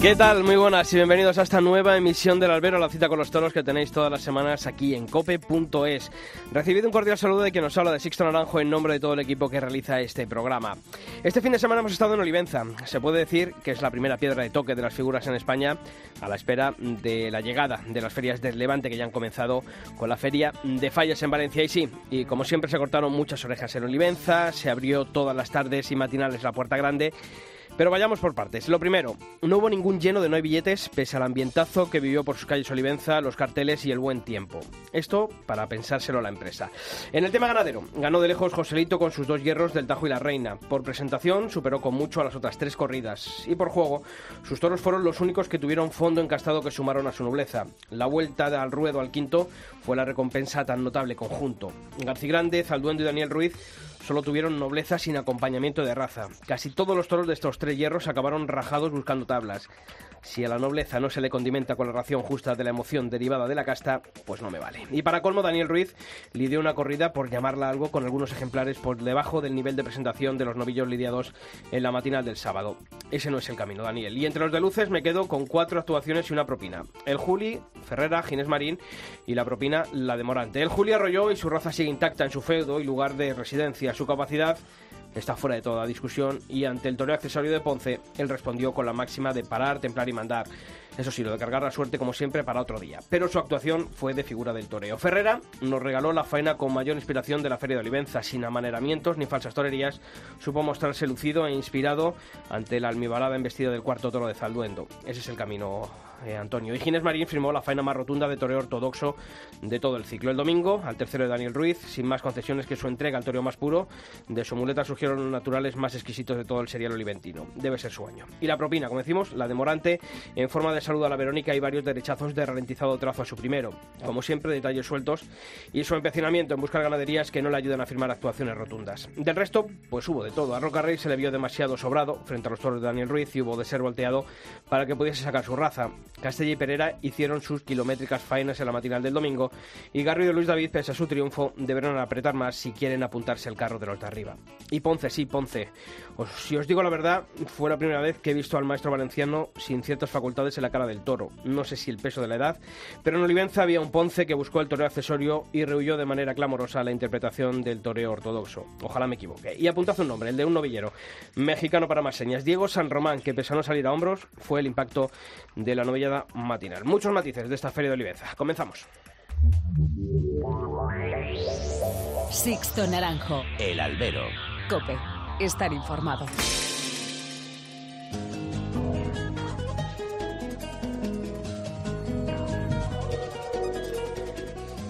¿Qué tal? Muy buenas y bienvenidos a esta nueva emisión del Albero, la cita con los toros que tenéis todas las semanas aquí en cope.es. Recibido un cordial saludo de quien nos habla de Sixto Naranjo en nombre de todo el equipo que realiza este programa. Este fin de semana hemos estado en Olivenza. Se puede decir que es la primera piedra de toque de las figuras en España a la espera de la llegada de las ferias del Levante que ya han comenzado con la feria de fallas en Valencia. Y sí, y como siempre se cortaron muchas orejas en Olivenza, se abrió todas las tardes y matinales la puerta grande pero vayamos por partes. Lo primero, no hubo ningún lleno de no hay billetes, pese al ambientazo que vivió por sus calles Olivenza, los carteles y el buen tiempo. Esto para pensárselo a la empresa. En el tema ganadero, ganó de lejos Joselito con sus dos hierros del Tajo y la Reina. Por presentación, superó con mucho a las otras tres corridas. Y por juego, sus toros fueron los únicos que tuvieron fondo encastado que sumaron a su nobleza. La vuelta al ruedo al quinto fue la recompensa tan notable conjunto. García Grande, Zalduendo y Daniel Ruiz solo tuvieron nobleza sin acompañamiento de raza. Casi todos los toros de estos tres hierros acabaron rajados buscando tablas. Si a la nobleza no se le condimenta con la ración justa de la emoción derivada de la casta, pues no me vale. Y para colmo, Daniel Ruiz lidió una corrida, por llamarla algo, con algunos ejemplares por debajo del nivel de presentación de los novillos lidiados en la matinal del sábado. Ese no es el camino, Daniel. Y entre los de luces me quedo con cuatro actuaciones y una propina. El Juli, Ferrera, Ginés Marín y la propina, la de Morante. El Juli arrolló y su raza sigue intacta en su feudo y lugar de residencia. Su capacidad está fuera de toda discusión y ante el toreo accesorio de Ponce, él respondió con la máxima de parar, templar y mandar. Eso sí, lo de cargar la suerte como siempre para otro día. Pero su actuación fue de figura del toreo. Ferrera nos regaló la faena con mayor inspiración de la Feria de Olivenza, sin amaneramientos ni falsas torerías. Supo mostrarse lucido e inspirado ante la almibarada embestida del cuarto toro de Zalduendo. Ese es el camino eh, Antonio. Y Ginés Marín firmó la faena más rotunda de toreo ortodoxo de todo el ciclo. El domingo, al tercero de Daniel Ruiz, sin más concesiones que su entrega al toreo más puro, de su muleta surgieron los naturales más exquisitos de todo el serial oliventino. Debe ser su año. Y la propina, como decimos, la de Morante, en forma de saludo a la Verónica y varios derechazos de ralentizado trazo a su primero. Como siempre, detalles sueltos y su empecinamiento en buscar ganaderías que no le ayudan a firmar actuaciones rotundas. Del resto, pues hubo de todo. A Roca Rey se le vio demasiado sobrado frente a los toros de Daniel Ruiz y hubo de ser volteado para que pudiese sacar su raza. Castella y Pereira hicieron sus kilométricas faenas en la matinal del domingo y Garrido y Luis David, pese a su triunfo, deberán apretar más si quieren apuntarse al carro de los arriba. Y Ponce, sí, Ponce. si os digo la verdad, fue la primera vez que he visto al maestro valenciano sin ciertas facultades en la cara del toro. No sé si el peso de la edad, pero en Olivenza había un Ponce que buscó el toreo accesorio y rehuyó de manera clamorosa la interpretación del toreo ortodoxo. Ojalá me equivoque. Y apuntad un nombre, el de un novillero, mexicano para más señas, Diego San Román, que pese a no salir a hombros, fue el impacto de la novillada matinal. Muchos matices de esta feria de Olivenza. Comenzamos. Sixto Naranjo. El albero. Cope. Estar informado.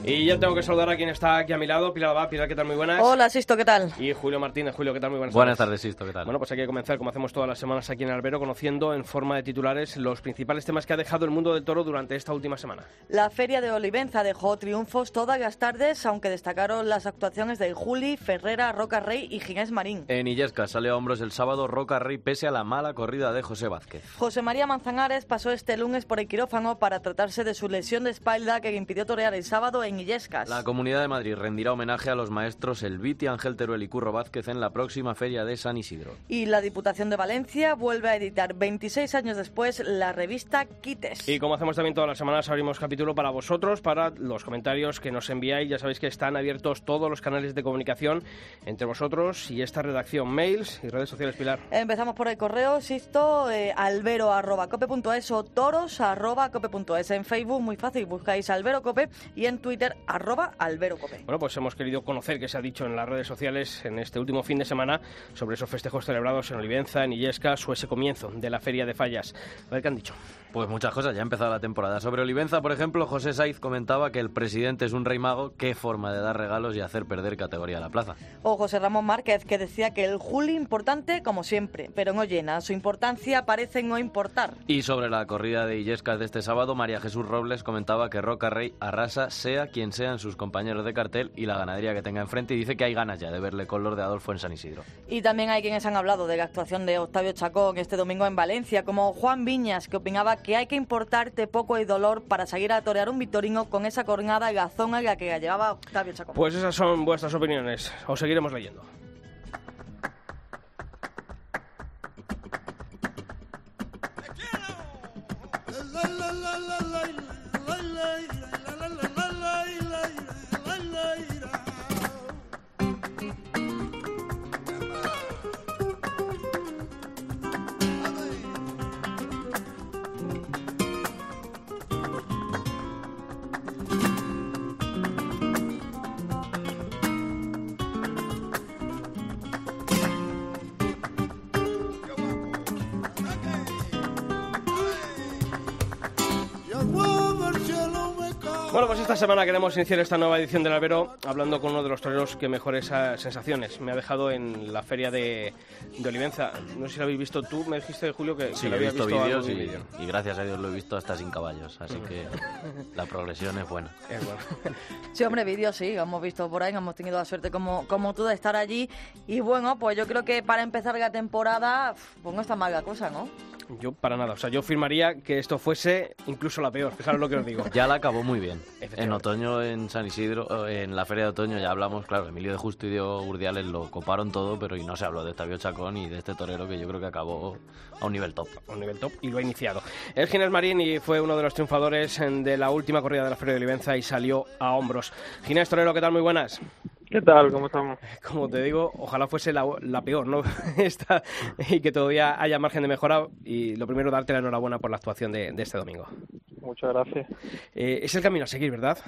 Y ya tengo que saludar a quien está aquí a mi lado, Pilar Abad. Pilar, ¿qué tal? Muy buenas. Hola, Sisto, ¿qué tal? Y Julio Martínez. Julio, ¿qué tal? Muy buenas Buenas tardes, Sisto, ¿qué tal? Bueno, pues hay que comenzar, como hacemos todas las semanas aquí en Albero, conociendo en forma de titulares los principales temas que ha dejado el mundo del toro durante esta última semana. La Feria de Olivenza dejó triunfos todas las tardes, aunque destacaron las actuaciones de Juli, Ferrera, Roca Rey y Ginés Marín. En Illesca sale a hombros el sábado Roca Rey pese a la mala corrida de José Vázquez. José María Manzanares pasó este lunes por el quirófano para tratarse de su lesión de espalda que le impidió torear el sábado en Illescas. La Comunidad de Madrid rendirá homenaje a los maestros Elviti, Ángel Teruel y Curro Vázquez en la próxima feria de San Isidro. Y la Diputación de Valencia vuelve a editar 26 años después la revista Quites. Y como hacemos también todas las semanas, abrimos capítulo para vosotros, para los comentarios que nos enviáis. Ya sabéis que están abiertos todos los canales de comunicación entre vosotros y esta redacción, mails y redes sociales, Pilar. Empezamos por el correo, Sisto, eh, albero.cope.es o toros.cope.es. En Facebook, muy fácil, buscáis albero cope y en Twitter, arroba albero cope. Bueno, pues hemos querido conocer qué se ha dicho en las redes sociales en este último fin de semana sobre esos festejos celebrados en Olivenza, en Illescas o ese comienzo de la Feria de Fallas. A ver qué han dicho. Pues muchas cosas, ya ha empezado la temporada. Sobre Olivenza, por ejemplo, José Saiz comentaba que el presidente es un rey mago, qué forma de dar regalos y hacer perder categoría a la plaza. O José Ramón Márquez, que decía que el Juli importante como siempre, pero no llena. Su importancia parece no importar. Y sobre la corrida de Illescas de este sábado, María Jesús Robles comentaba que Roca Rey arrasa sea quien sean sus compañeros de cartel y la ganadería que tenga enfrente y dice que hay ganas ya de verle color de Adolfo en San Isidro. Y también hay quienes han hablado de la actuación de Octavio Chacón este domingo en Valencia, como Juan Viñas, que opinaba que hay que importarte poco y dolor para salir a torear un victorino con esa cornada y la zona en la que la llevaba Octavio Chacón. Pues esas son vuestras opiniones. Os seguiremos leyendo. Yeah. Bueno, pues esta semana queremos iniciar esta nueva edición del Albero hablando con uno de los toreros que mejores ah, sensaciones me ha dejado en la feria de, de Olivenza. No sé si lo habéis visto tú, me dijiste, Julio, que, Sí, que lo lo he visto visto, vídeos algún y, y gracias a Dios lo he visto hasta sin caballos, así que la progresión es buena. Es bueno. Sí, hombre, vídeos sí, hemos visto por ahí, hemos tenido la suerte como, como tú de estar allí. Y bueno, pues yo creo que para empezar la temporada, uf, pues no está mal la cosa, ¿no? Yo para nada, o sea, yo firmaría que esto fuese incluso la peor, fijaros lo que os digo. Ya la acabó muy bien. En otoño en San Isidro, en la feria de otoño ya hablamos, claro, Emilio de Justo y Diego Urdiales lo coparon todo, pero y no se habló de Octavio Chacón y de este torero que yo creo que acabó a un nivel top. a un nivel top y lo ha iniciado. El Ginés Marín y fue uno de los triunfadores en- de la última corrida de la Feria de Olivenza y salió a hombros. Ginés Torero, ¿qué tal? Muy buenas. ¿Qué tal? ¿Cómo estamos? Como te digo, ojalá fuese la, la peor, ¿no? Esta, y que todavía haya margen de mejora. Y lo primero, darte la enhorabuena por la actuación de, de este domingo. Muchas gracias. Eh, es el camino a seguir, ¿verdad?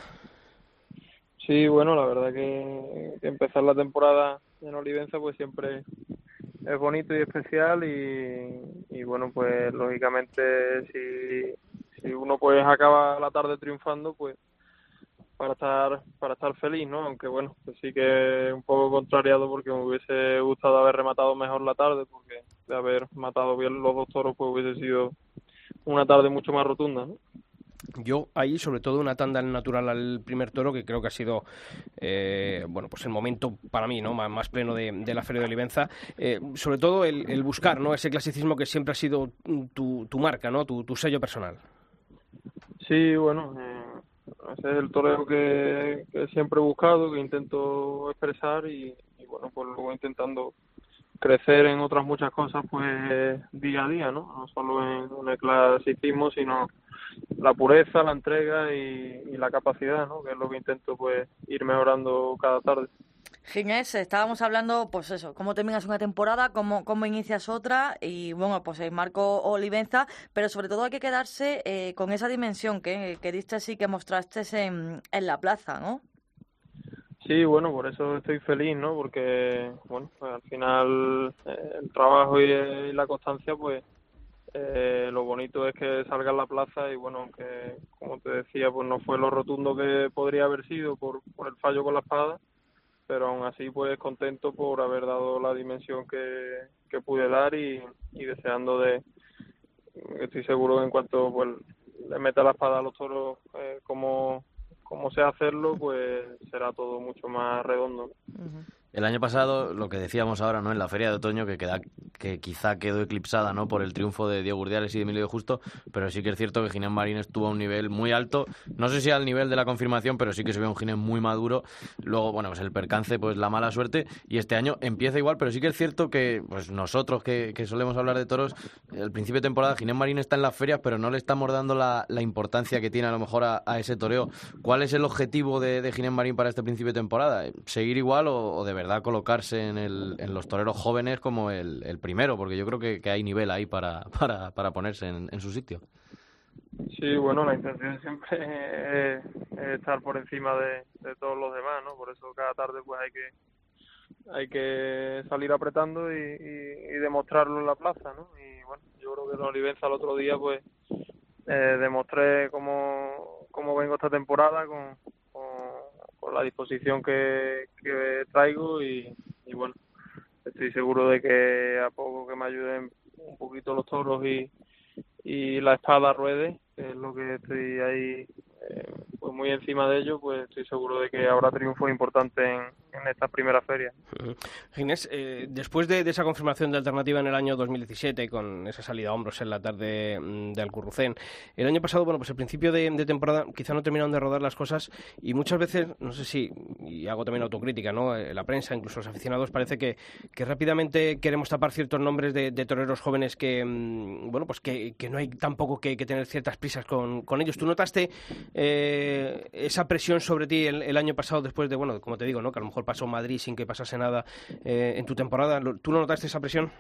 Sí, bueno, la verdad que, que empezar la temporada en Olivenza pues siempre es bonito y especial y, y bueno, pues lógicamente si, si uno pues acaba la tarde triunfando, pues para estar para estar feliz, ¿no? Aunque bueno, pues sí que un poco contrariado porque me hubiese gustado haber rematado mejor la tarde porque de haber matado bien los dos toros pues hubiese sido una tarde mucho más rotunda, ¿no? Yo ahí, sobre todo, una tanda natural al primer toro, que creo que ha sido, eh, bueno, pues el momento para mí, ¿no? Más, más pleno de, de la Feria de Olivenza. Eh, sobre todo el, el buscar, ¿no? Ese clasicismo que siempre ha sido tu, tu marca, ¿no? Tu, tu sello personal. Sí, bueno, eh, ese es el toreo que, siempre he buscado, que intento expresar y, bueno, pues luego intentando crecer en otras muchas cosas, pues día a día, ¿no? No solo en, el clasicismo, sino la pureza, la entrega y, y la capacidad, ¿no? Que es lo que intento, pues, ir mejorando cada tarde. Ginés, estábamos hablando, pues eso, cómo terminas una temporada, cómo, cómo inicias otra y bueno, pues el Marco Olivenza, pero sobre todo hay que quedarse eh, con esa dimensión que, que diste y que mostraste en, en la plaza, ¿no? Sí, bueno, por eso estoy feliz, ¿no? Porque, bueno, pues al final eh, el trabajo y, y la constancia, pues eh, lo bonito es que salga en la plaza y, bueno, aunque, como te decía, pues no fue lo rotundo que podría haber sido por, por el fallo con la espada, pero aún así, pues contento por haber dado la dimensión que, que pude dar y, y deseando de, estoy seguro que en cuanto pues le meta la espada a los toros eh, como como sé hacerlo, pues será todo mucho más redondo. El año pasado, lo que decíamos ahora, ¿no? En la feria de otoño, que queda, que quizá quedó eclipsada, ¿no? Por el triunfo de Diego Urdiales y de Emilio de Justo, pero sí que es cierto que Ginés Marín estuvo a un nivel muy alto. No sé si al nivel de la confirmación, pero sí que se ve un Ginés muy maduro. Luego, bueno, pues el percance, pues la mala suerte. Y este año empieza igual, pero sí que es cierto que, pues nosotros que, que solemos hablar de toros, al principio de temporada Ginés Marín está en las ferias, pero no le estamos dando la, la importancia que tiene a lo mejor a, a ese toreo. ¿Cuál es el objetivo de, de Ginés Marín para este principio de temporada? ¿Seguir igual o, o de verdad colocarse en, el, en los toreros jóvenes como el, el primero? Porque yo creo que, que hay nivel ahí para, para, para ponerse en, su sitio. Sí, bueno, la intención siempre es, es estar por encima de, todos los demás, ¿no? Por eso cada tarde pues hay que hay que salir apretando y, y, demostrarlo en la plaza, ¿no? Y bueno, yo creo que en Olivenza el otro día pues eh, demostré cómo, cómo vengo esta temporada con, con la disposición que, que traigo y, y bueno, estoy seguro de que a poco que me ayuden un poquito los toros y, y la espada ruede, es lo que estoy ahí eh, pues muy encima de ello, pues estoy seguro de que habrá triunfos importantes en, en esta primera feria. Ginés, eh, después de, esa confirmación de alternativa en el año 2017, con esa salida a hombros en la tarde mm, de Alcurrucén, el año pasado, bueno, pues el principio de, temporada quizá no terminaron de rodar las cosas y muchas veces, no sé si, y hago también autocrítica, ¿no? Eh, la prensa, incluso los aficionados, parece que, que rápidamente queremos tapar ciertos nombres de, toreros jóvenes que, mm, bueno, pues que, que, no hay tampoco que, que tener ciertas prisas con, con ellos. ¿Tú notaste eh, esa presión sobre ti el, año pasado después de, bueno, como te digo, ¿no? Que a lo mejor pasó Madrid sin que pasase nada eh, en tu temporada. ¿Tú no notaste esa presión?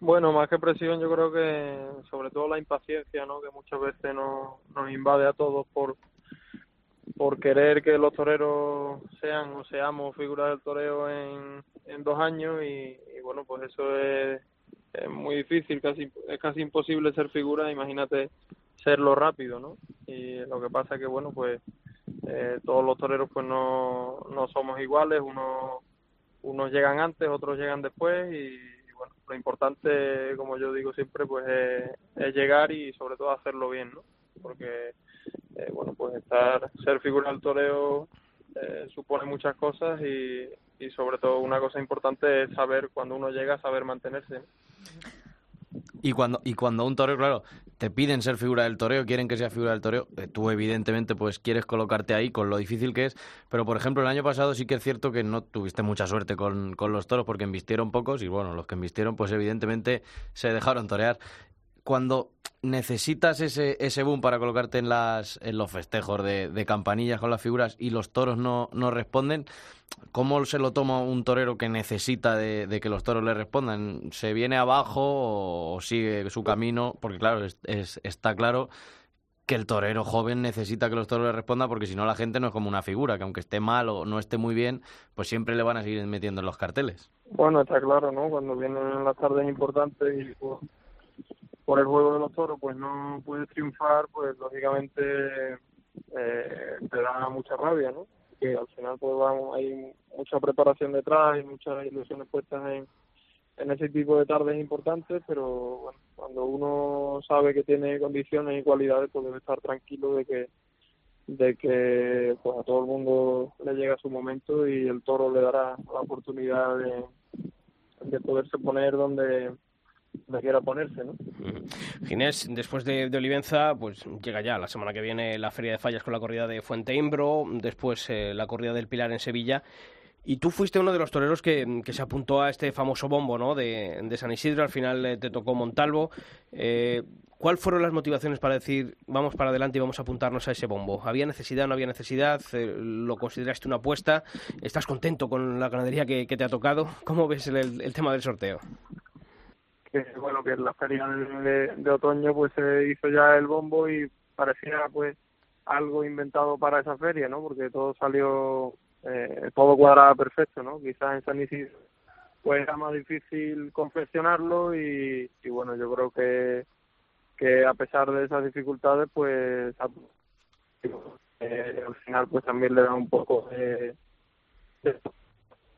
Bueno, más que presión, yo creo que sobre todo la impaciencia, ¿no? Que muchas veces nos, invade a todos por por querer que los toreros sean o seamos figuras del toreo en, en dos años y, bueno, pues eso es, es, muy difícil, casi es casi imposible ser figura, imagínate serlo rápido, ¿no? Y lo que pasa que, bueno, pues eh, todos los toreros pues no, no somos iguales, unos, unos llegan antes, otros llegan después y, bueno, lo importante, como yo digo siempre, pues es, llegar y sobre todo hacerlo bien, ¿no? Porque, eh, bueno, pues estar, ser figura del toreo eh, supone muchas cosas y, y sobre todo una cosa importante es saber cuando uno llega, saber mantenerse. Y cuando, y cuando un toreo, claro, te piden ser figura del toreo, quieren que sea figura del toreo, eh, tú evidentemente pues quieres colocarte ahí con lo difícil que es, pero por ejemplo el año pasado sí que es cierto que no tuviste mucha suerte con, con los toros porque embistieron pocos y bueno, los que embistieron pues evidentemente se dejaron torear. Cuando necesitas ese, ese boom para colocarte en, las, en los festejos de, campanillas con las figuras y los toros no, no responden, ¿cómo se lo toma un torero que necesita de, de que los toros le respondan? ¿Se viene abajo o, sigue su camino? Porque claro, es, está claro que el torero joven necesita que los toros le respondan porque si no la gente no es como una figura, que aunque esté mal o no esté muy bien, pues siempre le van a seguir metiendo en los carteles. Bueno, está claro, ¿no? Cuando vienen las tardes importantes y pues, por el juego de los toros pues no puedes triunfar, pues lógicamente eh, te da mucha rabia, ¿no? Que al final pues vamos, hay mucha preparación detrás y muchas ilusiones puestas en, en ese tipo de tardes importantes, pero bueno, cuando uno sabe que tiene condiciones y cualidades, pues debe estar tranquilo de que de que pues a todo el mundo le llega su momento y el toro le dará la oportunidad de, de poderse poner donde me quiera ponerse, ¿no? Ginés, después de, Olivenza, pues llega ya la semana que viene la Feria de Fallas con la corrida de Fuente Imbro, después eh, la corrida del Pilar en Sevilla. Y tú fuiste uno de los toreros que, se apuntó a este famoso bombo ¿no? de, San Isidro, al final eh, te tocó Montalvo. Eh, ¿Cuáles fueron las motivaciones para decir vamos para adelante y vamos a apuntarnos a ese bombo? ¿Había necesidad, no había necesidad? ¿Lo consideraste una apuesta? ¿Estás contento con la ganadería que, te ha tocado? ¿Cómo ves el tema del sorteo? Que bueno que en la feria de, otoño pues se hizo ya el bombo y parecía pues algo inventado para esa feria no porque todo salió eh, todo cuadraba perfecto no quizás en San Isidro pues era más difícil confeccionarlo y, y bueno yo creo que que a pesar de esas dificultades pues eh, al final pues también le da un poco de, de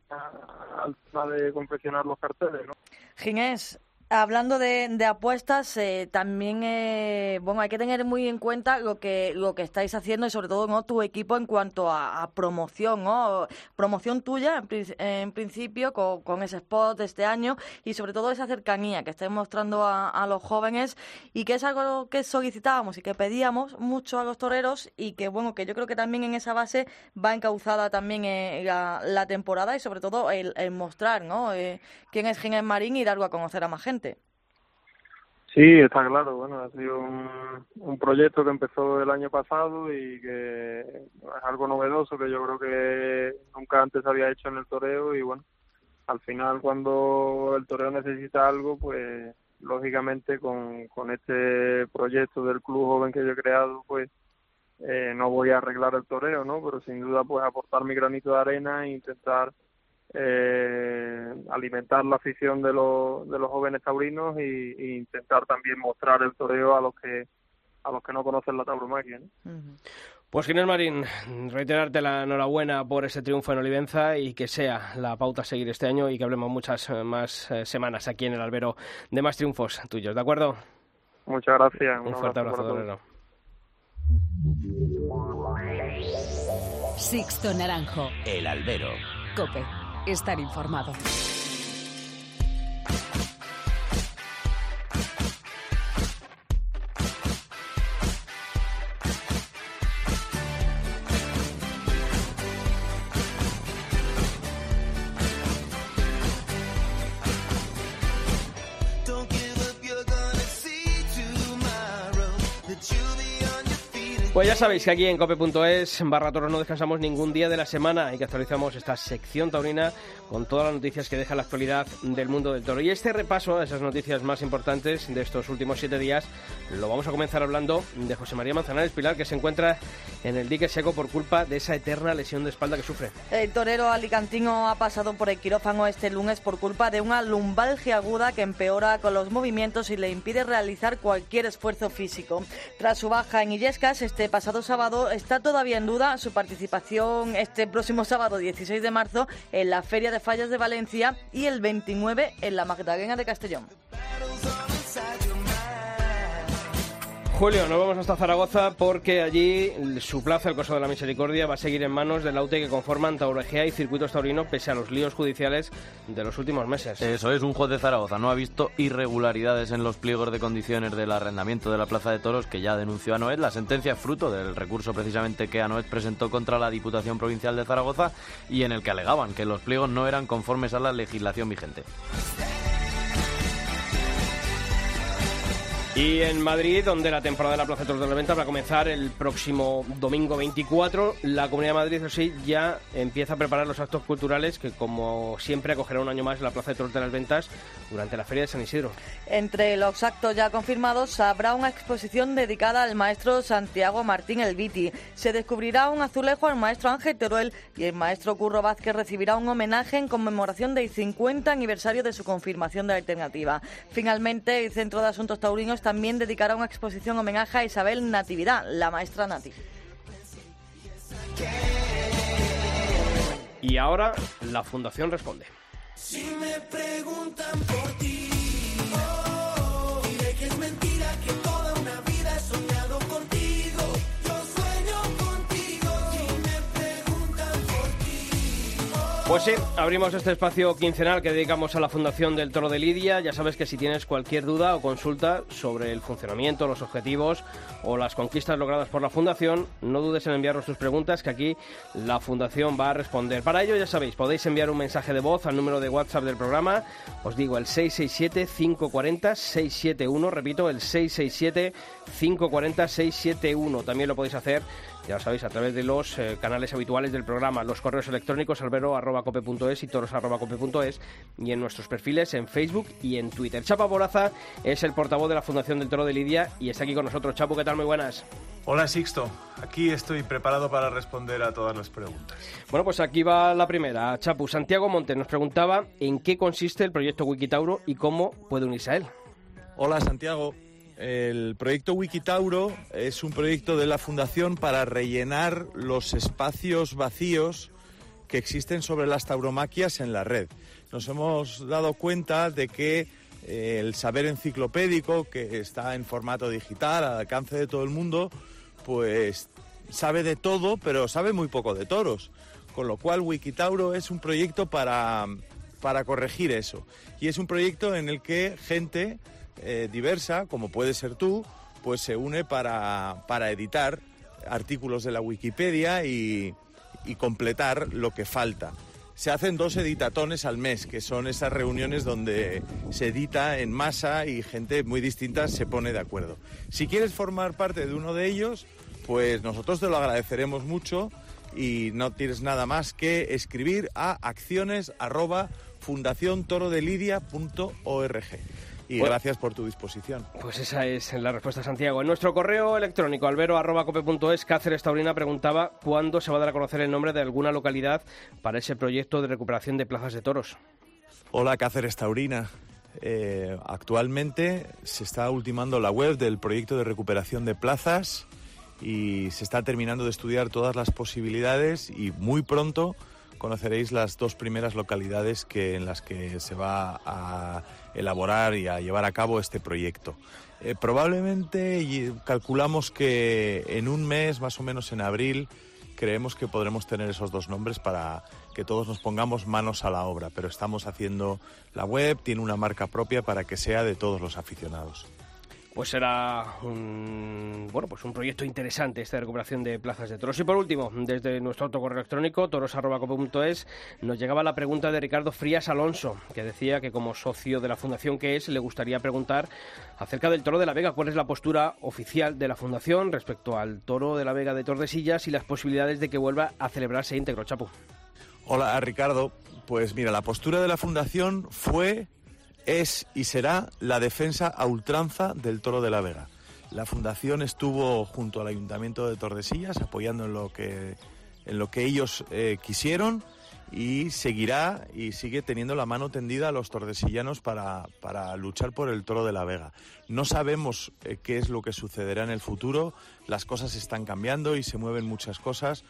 al tema de confeccionar los carteles, ¿no? Ginés, Hablando de, apuestas, eh, también eh, bueno hay que tener muy en cuenta lo que lo que estáis haciendo y sobre todo ¿no? tu equipo en cuanto a, promoción, ¿no? promoción tuya en, principio con, ese spot de este año y sobre todo esa cercanía que estáis mostrando a, los jóvenes y que es algo que solicitábamos y que pedíamos mucho a los toreros y que bueno que yo creo que también en esa base va encauzada también eh, la, temporada y sobre todo el, mostrar ¿no? quién es Ginés Marín y darlo a conocer a más gente. Sí, está claro. Bueno, ha sido un, proyecto que empezó el año pasado y que es algo novedoso que yo creo que nunca antes había hecho en el toreo y bueno, al final cuando el toreo necesita algo, pues lógicamente con, con este proyecto del club joven que yo he creado, pues eh, no voy a arreglar el toreo, ¿no? Pero sin duda pues aportar mi granito de arena e intentar eh, alimentar la afición de, los de los jóvenes taurinos y, intentar también mostrar el toreo a los que a los que no conocen la tauromaquia. Pues Ginés Marín, reiterarte la enhorabuena por ese triunfo en Olivenza y que sea la pauta a seguir este año y que hablemos muchas eh, más eh, semanas aquí en el albero de más triunfos tuyos, ¿de acuerdo? Muchas gracias. Un, fuerte abrazo, Sixto Naranjo. El albero. Cope. Estar informado. Pues ya sabéis que aquí en cope.es barra toros no descansamos ningún día de la semana y que actualizamos esta sección taurina con todas las noticias que deja la actualidad del mundo del toro. Y este repaso a esas noticias más importantes de estos últimos siete días lo vamos a comenzar hablando de José María Manzanares Pilar, que se encuentra en el dique seco por culpa de esa eterna lesión de espalda que sufre. El torero alicantino ha pasado por el quirófano este lunes por culpa de una lumbalgia aguda que empeora con los movimientos y le impide realizar cualquier esfuerzo físico. Tras su baja en Illescas, este pasado sábado está todavía en duda su participación este próximo sábado 16 de marzo en la Feria de Fallas de Valencia y el 29 en la Magdalena de Castellón. Julio, nos vamos hasta Zaragoza porque allí su plaza, el Coso de la Misericordia, va a seguir en manos del AUTE que conforman Tauregea y Circuitos Taurino pese a los líos judiciales de los últimos meses. Eso es, un juez de Zaragoza no ha visto irregularidades en los pliegos de condiciones del arrendamiento de la Plaza de Toros que ya denunció a Noed. La sentencia es fruto del recurso precisamente que Anoed presentó contra la Diputación Provincial de Zaragoza y en el que alegaban que los pliegos no eran conformes a la legislación vigente. Y en Madrid, donde la temporada de la Plaza de Toros de la Venta va a comenzar el próximo domingo 24, la Comunidad de Madrid, eso sí, ya empieza a preparar los actos culturales que, como siempre, acogerá un año más la Plaza de Toros de las Ventas durante la Feria de San Isidro. Entre los actos ya confirmados habrá una exposición dedicada al maestro Santiago Martín Elviti. Se descubrirá un azulejo al maestro Ángel Teruel y el maestro Curro Vázquez recibirá un homenaje en conmemoración del 50 aniversario de su confirmación de alternativa. Finalmente, el Centro de Asuntos Taurinos también dedicará una exposición homenaje a Isabel Natividad, la maestra Nati. Y ahora la Fundación responde. Si me preguntan por ti, Pues sí, abrimos este espacio quincenal que dedicamos a la Fundación del Toro de Lidia. Ya sabes que si tienes cualquier duda o consulta sobre el funcionamiento, los objetivos o las conquistas logradas por la Fundación, no dudes en enviarnos tus preguntas que aquí la Fundación va a responder. Para ello, ya sabéis, podéis enviar un mensaje de voz al número de WhatsApp del programa. Os digo, el 667-540-671. Repito, el 667-540-671. También lo podéis hacer ya sabéis, a través de los eh, canales habituales del programa, los correos electrónicos albero.cope.es y toros.cope.es y en nuestros perfiles en Facebook y en Twitter. Chapa Boraza es el portavoz de la Fundación del Toro de Lidia y está aquí con nosotros. Chapo, ¿qué tal? Muy buenas. Hola Sixto, aquí estoy preparado para responder a todas las preguntas. Bueno, pues aquí va la primera. Chapu, Santiago Montes nos preguntaba en qué consiste el proyecto Wikitauro y cómo puede unirse a él. Hola Santiago, el proyecto Wikitauro es un proyecto de la Fundación para rellenar los espacios vacíos que existen sobre las tauromaquias en la red. Nos hemos dado cuenta de que eh, el saber enciclopédico, que está en formato digital, al alcance de todo el mundo, pues sabe de todo, pero sabe muy poco de toros. Con lo cual Wikitauro es un proyecto para, para corregir eso. Y es un proyecto en el que gente eh, diversa, como puede ser tú, pues se une para, para editar artículos de la Wikipedia y, completar lo que falta. Se hacen dos editatones al mes, que son esas reuniones donde se edita en masa y gente muy distinta se pone de acuerdo. Si quieres formar parte de uno de ellos, pues nosotros te lo agradeceremos mucho y no tienes nada más que escribir a acciones arroba fundaciontorodelidia.org. Y Bueno. gracias por tu disposición. Pues esa es la respuesta, Santiago. En nuestro correo electrónico, albero.cope.es, Cáceres Taurina preguntaba cuándo se va a dar a conocer el nombre de alguna localidad para ese proyecto de recuperación de plazas de toros. Hola Cáceres Taurina. Eh, actualmente se está ultimando la web del proyecto de recuperación de plazas y se está terminando de estudiar todas las posibilidades y muy pronto conoceréis las dos primeras localidades que, en las que se va a elaborar y a llevar a cabo este proyecto. Eh, probablemente calculamos que en un mes, más o menos en abril, creemos que podremos tener esos dos nombres para que todos nos pongamos manos a la obra, pero estamos haciendo la web, tiene una marca propia para que sea de todos los aficionados. Pues será un bueno pues un proyecto interesante esta recuperación de plazas de toros. Y por último, desde nuestro autocorreo electrónico, toros.cope.es, nos llegaba la pregunta de Ricardo Frías Alonso, que decía que como socio de la fundación que es, le gustaría preguntar acerca del toro de la Vega, cuál es la postura oficial de la fundación respecto al toro de la Vega de Tordesillas y las posibilidades de que vuelva a celebrarse íntegro, Chapu. Hola Ricardo, pues mira, la postura de la fundación fue es y será la defensa a ultranza del toro de la Vega. La fundación estuvo junto al Ayuntamiento de Tordesillas apoyando en lo que, en lo que ellos eh, quisieron y seguirá y sigue teniendo la mano tendida a los tordesillanos para, para luchar por el toro de la Vega. No sabemos eh, qué es lo que sucederá en el futuro, las cosas están cambiando y se mueven muchas cosas.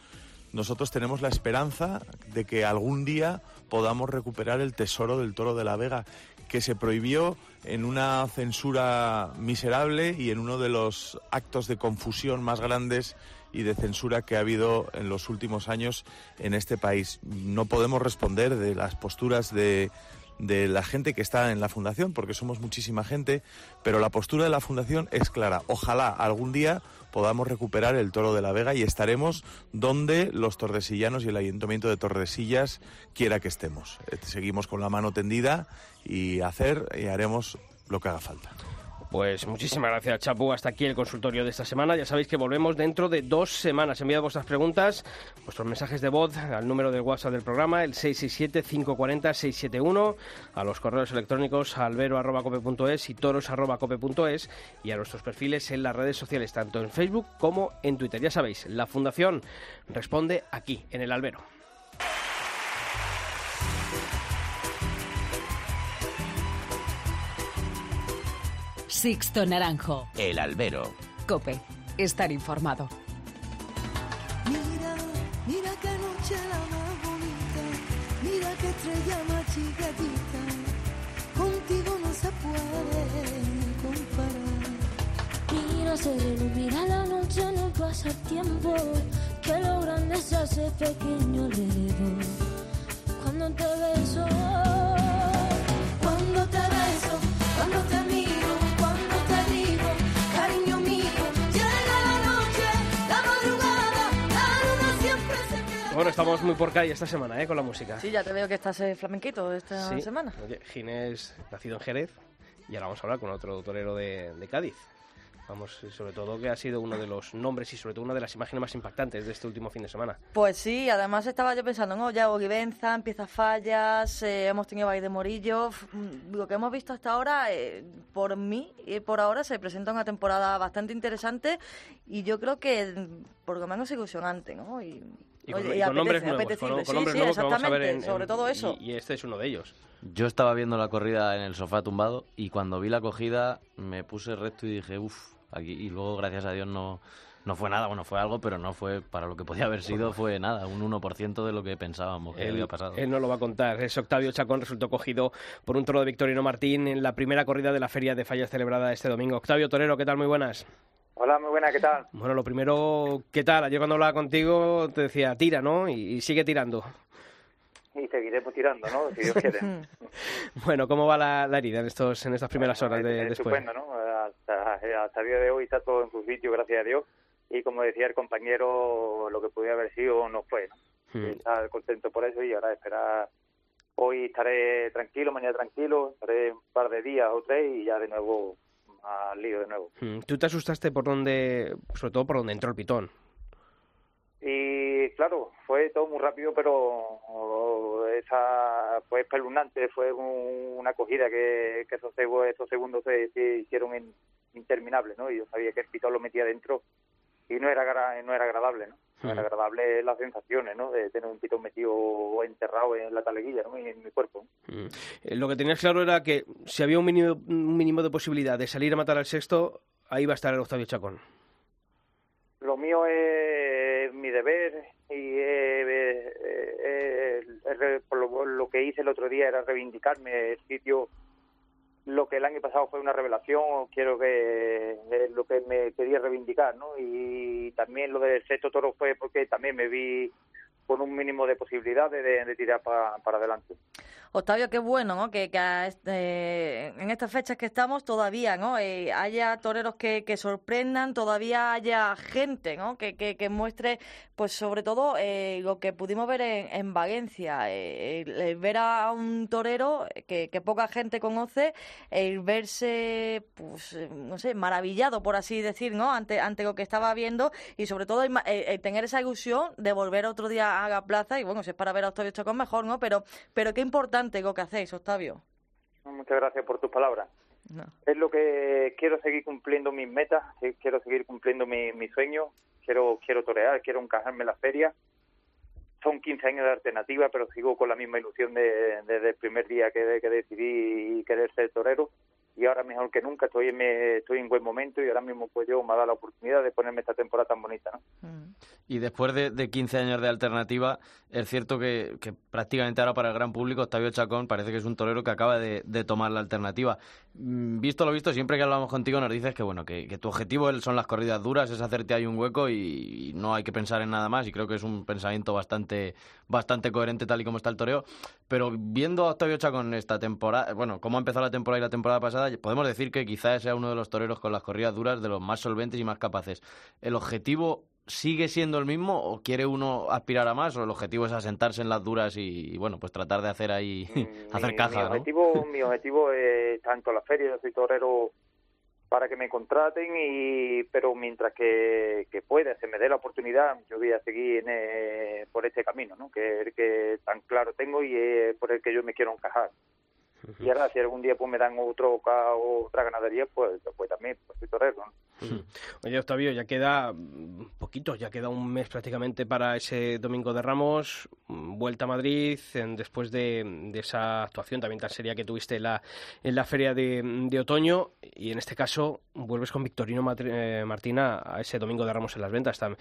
Nosotros tenemos la esperanza de que algún día podamos recuperar el tesoro del toro de la Vega, que se prohibió en una censura miserable y en uno de los actos de confusión más grandes y de censura que ha habido en los últimos años en este país. No podemos responder de las posturas de, de la gente que está en la fundación, porque somos muchísima gente, pero la postura de la fundación es clara. Ojalá algún día podamos recuperar el toro de la Vega y estaremos donde los tordesillanos y el ayuntamiento de Tordesillas quiera que estemos. Eh, Seguimos con la mano tendida y hacer y haremos lo que haga falta. Pues muchísimas gracias, Chapu. Hasta aquí el consultorio de esta semana. Ya sabéis que volvemos dentro de dos semanas. Enviad vuestras preguntas, vuestros mensajes de voz al número de WhatsApp del programa, el 667-540-671, a los correos electrónicos albero.cope.es y toros.cope.es y a nuestros perfiles en las redes sociales, tanto en Facebook como en Twitter. Ya sabéis, la Fundación responde aquí, en el albero. Sixto Naranjo. El albero. Cope. Estar informado. Mira, mira qué noche la más bonita, mira qué estrella más chiquitita, contigo no se puede comparar. Mira sereno, mira la noche, no pasa el tiempo, que lo grande se hace pequeño alrededor. Cuando te beso, cuando te beso, cuando te miro, Bueno, estamos muy por calle esta semana, ¿eh? Con la música. Sí, ya te veo que estás eh, flamenquito esta Sí. semana. Oye, Ginés, nacido en Jerez, y ahora vamos a hablar con otro torero de, de Cádiz. Vamos, y sobre todo que ha sido uno de los nombres y sobre todo una de las imágenes más impactantes de este último fin de semana. Pues sí, además estaba yo pensando, ¿no? Ya Olivenza, empieza fallas, eh, hemos tenido Valle de Morillo. mm, Lo que hemos visto hasta ahora, eh, por mí y por ahora, se presenta una temporada bastante interesante y yo creo que mm, por lo menos ilusionante, ¿no? Y, Y con, oye, y con nombres apetece- nuevos, apetecible. con, nombres sí, nuevos que vamos a ver exactamente, en, sobre en- todo eso. Y, y este es uno de ellos. Yo estaba viendo la corrida en el sofá tumbado y cuando vi la cogida me puse recto y dije, uff, aquí. Y luego, gracias a Dios, no, no fue nada. Bueno, fue algo, pero no fue para lo que podía haber sido, fue nada, un 1% de lo que pensábamos que Él, había pasado. él no lo va a contar. Es Octavio Chacón, resultó cogido por un toro de Victorino Martín en la primera corrida de la Feria de Fallas celebrada este domingo. Octavio Torero, ¿qué tal? Muy buenas. Hola, muy buena, ¿qué tal? Bueno, lo primero, ¿qué tal? Ayer cuando hablaba contigo te decía, tira, ¿no? Y, y sigue tirando. Y seguiremos tirando, ¿no? Si Dios quiere. Bueno, ¿cómo va la, la herida en, estos, en estas primeras horas de, Es después? Estupendo, ¿no? Hasta, hasta el día de hoy está todo en su sitio, gracias a Dios. Y como decía el compañero, lo que podía haber sido no fue, ¿no? Hmm. Estar contento por eso y ahora esperar. Hoy estaré tranquilo, mañana tranquilo, estaré un par de días o tres y ya de nuevo al lío de nuevo. Mm, ¿Tú te asustaste por donde, sobre todo por donde entró el pitón? Y claro, fue todo muy rápido, pero esa fue espeluznante, fue un- una acogida que, que esos, esos segundos se, se hicieron in- interminables, ¿no? Y yo sabía que el pitón lo metía dentro y no era no era agradable, ¿no? No era Hmm. agradable las sensaciones, ¿no? De tener un pitón metido enterrado en la taleguilla, ¿no? En mi cuerpo. Mm. Eh, Lo que tenías claro era que si había un mínimo, un mínimo de posibilidad de salir a matar al sexto, ahí va a estar el Octavio Chacón. Lo mío es mi deber y el re- por lo, lo que hice el otro día era reivindicarme el sitio lo que el año pasado fue una revelación, quiero que es lo que me quería reivindicar, ¿no? Y también lo del sexto toro fue porque también me vi con un mínimo de posibilidades de, tirar pa- para adelante. Octavio, qué bueno, ¿no? Que, que a este- en estas fechas que estamos todavía, ¿no? Eh, haya toreros que, sorprendan, todavía haya gente, ¿no? Que, que, muestre, pues sobre todo eh, lo que pudimos ver en, en Valencia, eh, el, ver a un torero que, que poca gente conoce, el verse, pues, eh, no sé, maravillado, por así decir, ¿no? Ante, ante lo que estaba viendo y sobre todo el, el tener esa ilusión de volver otro día a la plaza y bueno, si es para ver a Octavio Chacón mejor, ¿no? Pero, pero qué importante lo que hacéis, Octavio. Muchas gracias por tus palabras. No. Es lo que quiero seguir cumpliendo mis metas, quiero seguir cumpliendo mi- mis sueños, quiero quiero torear, quiero encajarme en la feria. Son 15 años de alternativa, pero sigo con la misma ilusión de- desde el primer día que, que decidí querer ser torero. Y ahora mejor que nunca estoy en, me- estoy en buen momento y ahora mismo pues yo me ha dado la oportunidad de ponerme esta temporada tan bonita. ¿no? Mm. Y después de, de 15 años de alternativa, es cierto que, que prácticamente ahora para el gran público Octavio Chacón parece que es un torero que acaba de, de tomar la alternativa. Mm, Visto lo visto, siempre que hablamos contigo nos dices que bueno que, tu objetivo son las corridas duras, es hacerte ahí un hueco y, no hay que pensar en nada más y creo que es un pensamiento bastante bastante coherente tal y como está el toreo. Pero viendo a Octavio Chacón esta temporada, bueno, cómo ha empezado la temporada y la temporada pasada, podemos decir que quizás sea uno de los toreros con las corridas duras de los más solventes y más capaces. ¿El objetivo sigue siendo el mismo o quiere uno aspirar a más o el objetivo es asentarse en las duras y, y, bueno, pues tratar de hacer ahí, hacer mi, caja, mi ¿no? objetivo, mi objetivo es tanto la feria, yo soy torero para que me contraten y pero mientras que, que pueda, se me dé la oportunidad, yo voy a seguir en, eh, por este camino, ¿no? Que es el que tan claro tengo y es por el que yo me quiero encajar. Y ahora si algún día pues me dan otro otra ganadería, pues, pues también pues, soy torero. ¿no? Oye, Octavio, ya queda mm, poquito, ya queda un mes prácticamente para ese domingo de Ramos, mm, vuelta a Madrid, en- después de, de esa actuación también tan seria que tuviste en la, en la feria de, de otoño, y en este caso vuelves con Victorino Matri- eh, Martina a ese domingo de Ramos en las ventas. tam-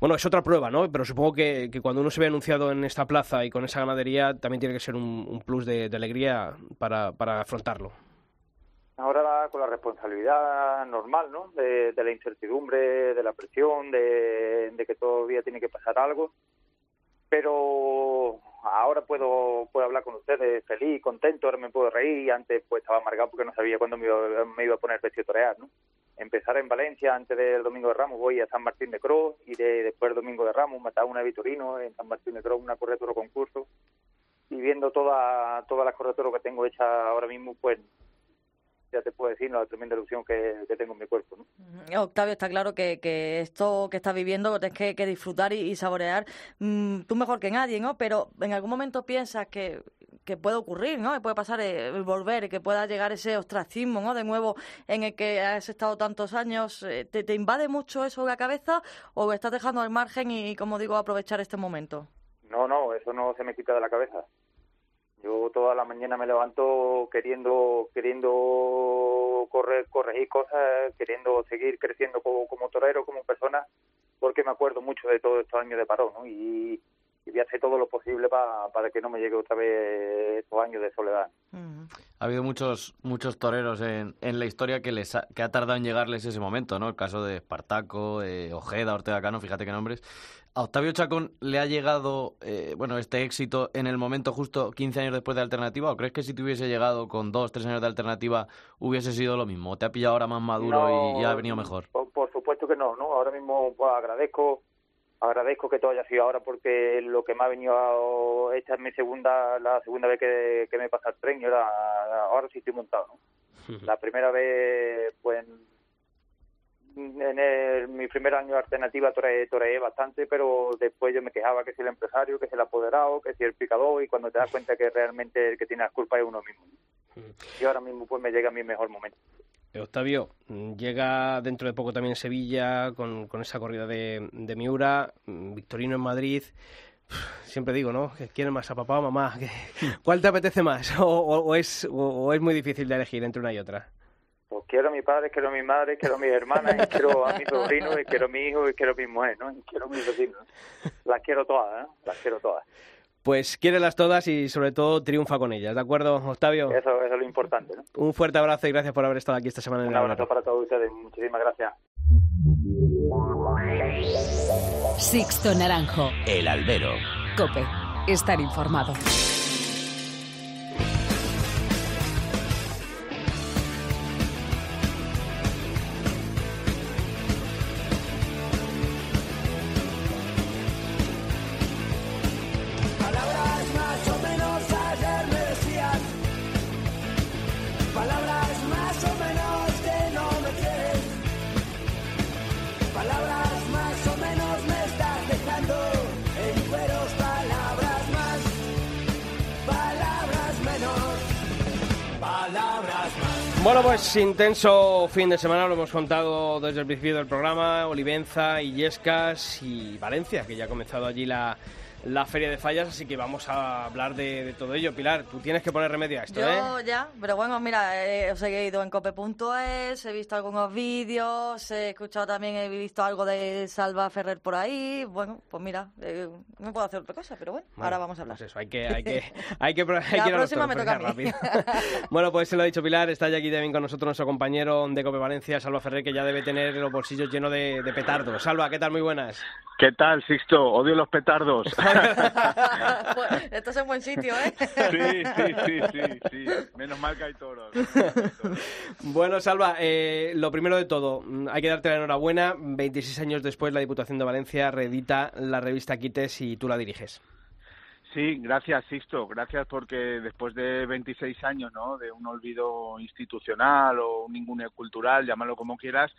Bueno, es otra prueba, ¿no? Pero supongo que, que cuando uno se ve anunciado en esta plaza y con esa ganadería, también tiene que ser un, un plus de, de alegría para, para afrontarlo. Ahora la- con la responsabilidad normal, ¿no? De, la incertidumbre, de la presión, de, de que todavía tiene que pasar algo. Pero ahora puedo, puedo hablar con ustedes feliz, contento, ahora me puedo reír. Antes pues estaba amargado porque no sabía cuándo me iba, me iba a poner vestido torear, ¿no? Empezar en Valencia antes del Domingo de Ramos, voy a San Martín de y de, después del Domingo de Ramos matar una de Vitorino en San Martín de Croix, una corretora concurso. Y viendo toda, todas las corretoras que tengo hechas ahora mismo, pues ya te puedo decir la tremenda ilusión que, tengo en mi cuerpo. Octavio, está claro que, que esto que estás viviendo lo tienes que, disfrutar y, saborear mm, tú mejor que nadie, ¿no? Pero en algún momento piensas que, que puede ocurrir, ¿no? Que puede pasar el volver, que pueda llegar ese ostracismo, ¿no? De nuevo en el que has estado tantos años. eh, ¿Te, te invade mucho eso en la cabeza o estás dejando al margen y, como digo, aprovechar este momento? No, no, eso no se me quita de la cabeza. Yo toda la mañana me levanto queriendo queriendo correr, corregir cosas, queriendo seguir creciendo como, como torero, como persona, porque me acuerdo mucho de todos estos años de parón, ¿no? Y, y voy a hacer todo lo posible pa- para que no me llegue otra vez estos años de soledad. Ha habido muchos muchos toreros en, en la historia que les ha, que ha tardado en llegarles ese momento, ¿no? El caso de Espartaco, eh, Ojeda, Ortega Cano, fíjate qué nombres. A Octavio Chacón le ha llegado, eh, bueno, este éxito en el momento justo 15 años después de Alternativa, o crees que si te hubiese llegado con dos, tres años de Alternativa hubiese sido lo mismo? ¿O te ha pillado ahora más maduro y- y, ha venido mejor? Por, por supuesto que no, ¿no? Ahora mismo pues, agradezco agradezco que todo haya sido ahora porque lo que me ha venido a- esta es mi segunda la segunda vez que, que me pasa el tren y ahora ahora sí estoy montado, ¿no? La primera vez pues en, el- mi primer año de alternativa toreé, toreé bastante, pero después yo me quejaba que si el empresario, que si el apoderado, que si el picador y cuando te das cuenta que realmente el que tiene las culpas es uno mismo. Y ahora mismo pues me llega mi mejor momento. Eh, Octavio, mm, llega dentro de poco también Sevilla con, con esa corrida de, de Miura, mm, Victorino en Madrid. Siempre digo, ¿no? Que quieren más a papá o mamá. que- ¿Cuál te apetece más? ¿O, o- o es, o, o es muy difícil de elegir entre una y otra? Pues quiero a mi padre, quiero a mi madre, quiero a mis hermanas, y quiero a mi sobrino, y quiero a mi hijo, y quiero a mi mujer, ¿no? Y quiero a mis vecinos. Las quiero todas, ¿eh? Las quiero todas. Pues quiérelas todas y sobre todo triunfa con ellas, ¿de acuerdo, Octavio? Eso, eso es lo importante, ¿no? Un fuerte abrazo y gracias por haber estado aquí esta semana en Un abrazo para todos ustedes. Muchísimas gracias. Sixto Naranjo. El albero. Cope. Estar informado. Bueno, pues intenso fin de semana, lo hemos contado desde el principio del programa, Olivenza, Illescas y Valencia, que ya ha comenzado allí la, la Feria de Fallas, así que vamos a hablar de, de todo ello. Pilar, tú tienes que poner remedio a esto, ¿eh? Yo ya, pero bueno, mira, eh, os he seguido en cope.es, he visto algunos vídeos, he escuchado también, he visto algo de Salva Ferrer por ahí. Bueno, pues mira, eh, no puedo hacer otra cosa, pero bueno, Bueno, ahora vamos a hablar. Pues eso, hay que, hay que, hay que, hay que La ir a los próxima me toca a mí. rápido. bueno, pues se lo ha dicho Pilar, está ya aquí también con nosotros nuestro compañero de Cope Valencia, Salva Ferrer, que ya debe tener los bolsillos llenos de, de petardos. Salva, ¿qué tal? Muy buenas. ¿Qué tal, Sixto? Odio los petardos. Pues, esto es un buen sitio, ¿eh? Sí, sí, sí, sí, sí. Menos mal que hay toros. menos mal que hay toros. Bueno, Salva, eh, lo primero de todo, mm, hay que darte la enhorabuena. 26 años después, la Diputación de Valencia reedita la revista Quites y tú la diriges. Sí, gracias, Sixto. Gracias porque después de 26 años, ¿no? De un olvido institucional o un ninguneo cultural, llámalo como quieras,